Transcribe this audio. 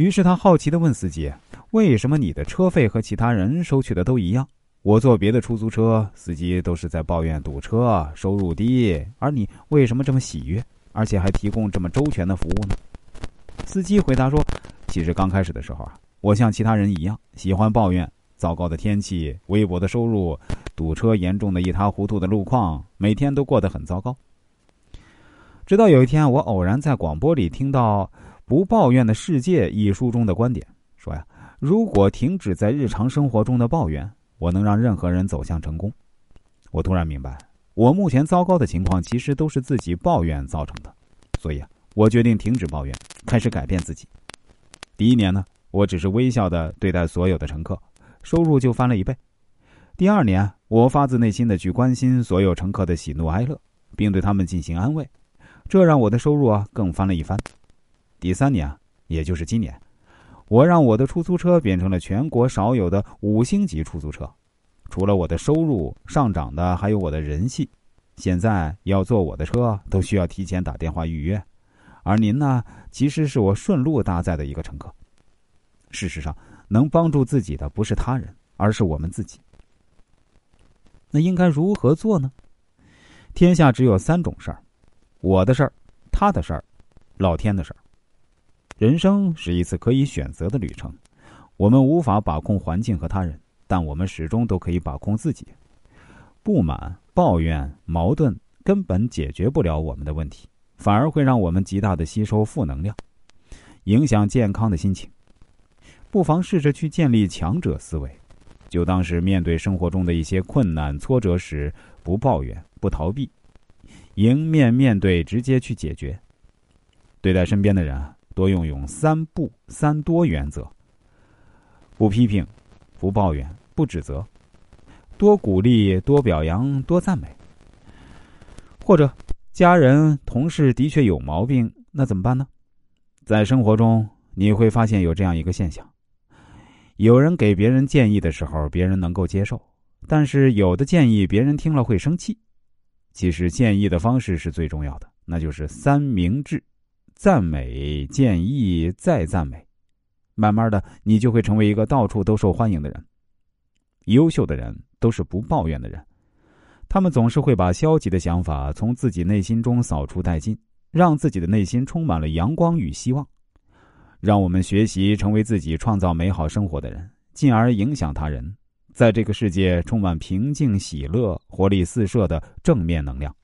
于是他好奇的问司机：“为什么你的车费和其他人收取的都一样？我坐别的出租车，司机都是在抱怨堵车、收入低，而你为什么这么喜悦，而且还提供这么周全的服务呢？”司机回答说：“其实刚开始的时候啊，我像其他人一样，喜欢抱怨糟糕的天气、微薄的收入、堵车严重的一塌糊涂的路况，每天都过得很糟糕。直到有一天，我偶然在广播里听到。”《不抱怨的世界》一书中的观点说呀，如果停止在日常生活中的抱怨，我能让任何人走向成功。我突然明白，我目前糟糕的情况其实都是自己抱怨造成的。所以啊，我决定停止抱怨，开始改变自己。第一年呢，我只是微笑的对待所有的乘客，收入就翻了一倍。第二年，我发自内心的去关心所有乘客的喜怒哀乐，并对他们进行安慰，这让我的收入啊更翻了一番。第三年，也就是今年，我让我的出租车变成了全国少有的五星级出租车。除了我的收入上涨的，还有我的人气。现在要坐我的车都需要提前打电话预约，而您呢，其实是我顺路搭载的一个乘客。事实上，能帮助自己的不是他人，而是我们自己。那应该如何做呢？天下只有三种事儿：我的事儿、他的事儿、老天的事儿。人生是一次可以选择的旅程，我们无法把控环境和他人，但我们始终都可以把控自己。不满、抱怨、矛盾根本解决不了我们的问题，反而会让我们极大的吸收负能量，影响健康的心情。不妨试着去建立强者思维，就当是面对生活中的一些困难挫折时，不抱怨、不逃避，迎面面对，直接去解决。对待身边的人啊。多用用三不三多原则：不批评、不抱怨、不指责；多鼓励、多表扬、多赞美。或者，家人、同事的确有毛病，那怎么办呢？在生活中，你会发现有这样一个现象：有人给别人建议的时候，别人能够接受；但是有的建议别人听了会生气。其实，建议的方式是最重要的，那就是三明治。赞美、建议、再赞美，慢慢的，你就会成为一个到处都受欢迎的人。优秀的人都是不抱怨的人，他们总是会把消极的想法从自己内心中扫除殆尽，让自己的内心充满了阳光与希望。让我们学习成为自己创造美好生活的人，进而影响他人，在这个世界充满平静、喜乐、活力四射的正面能量。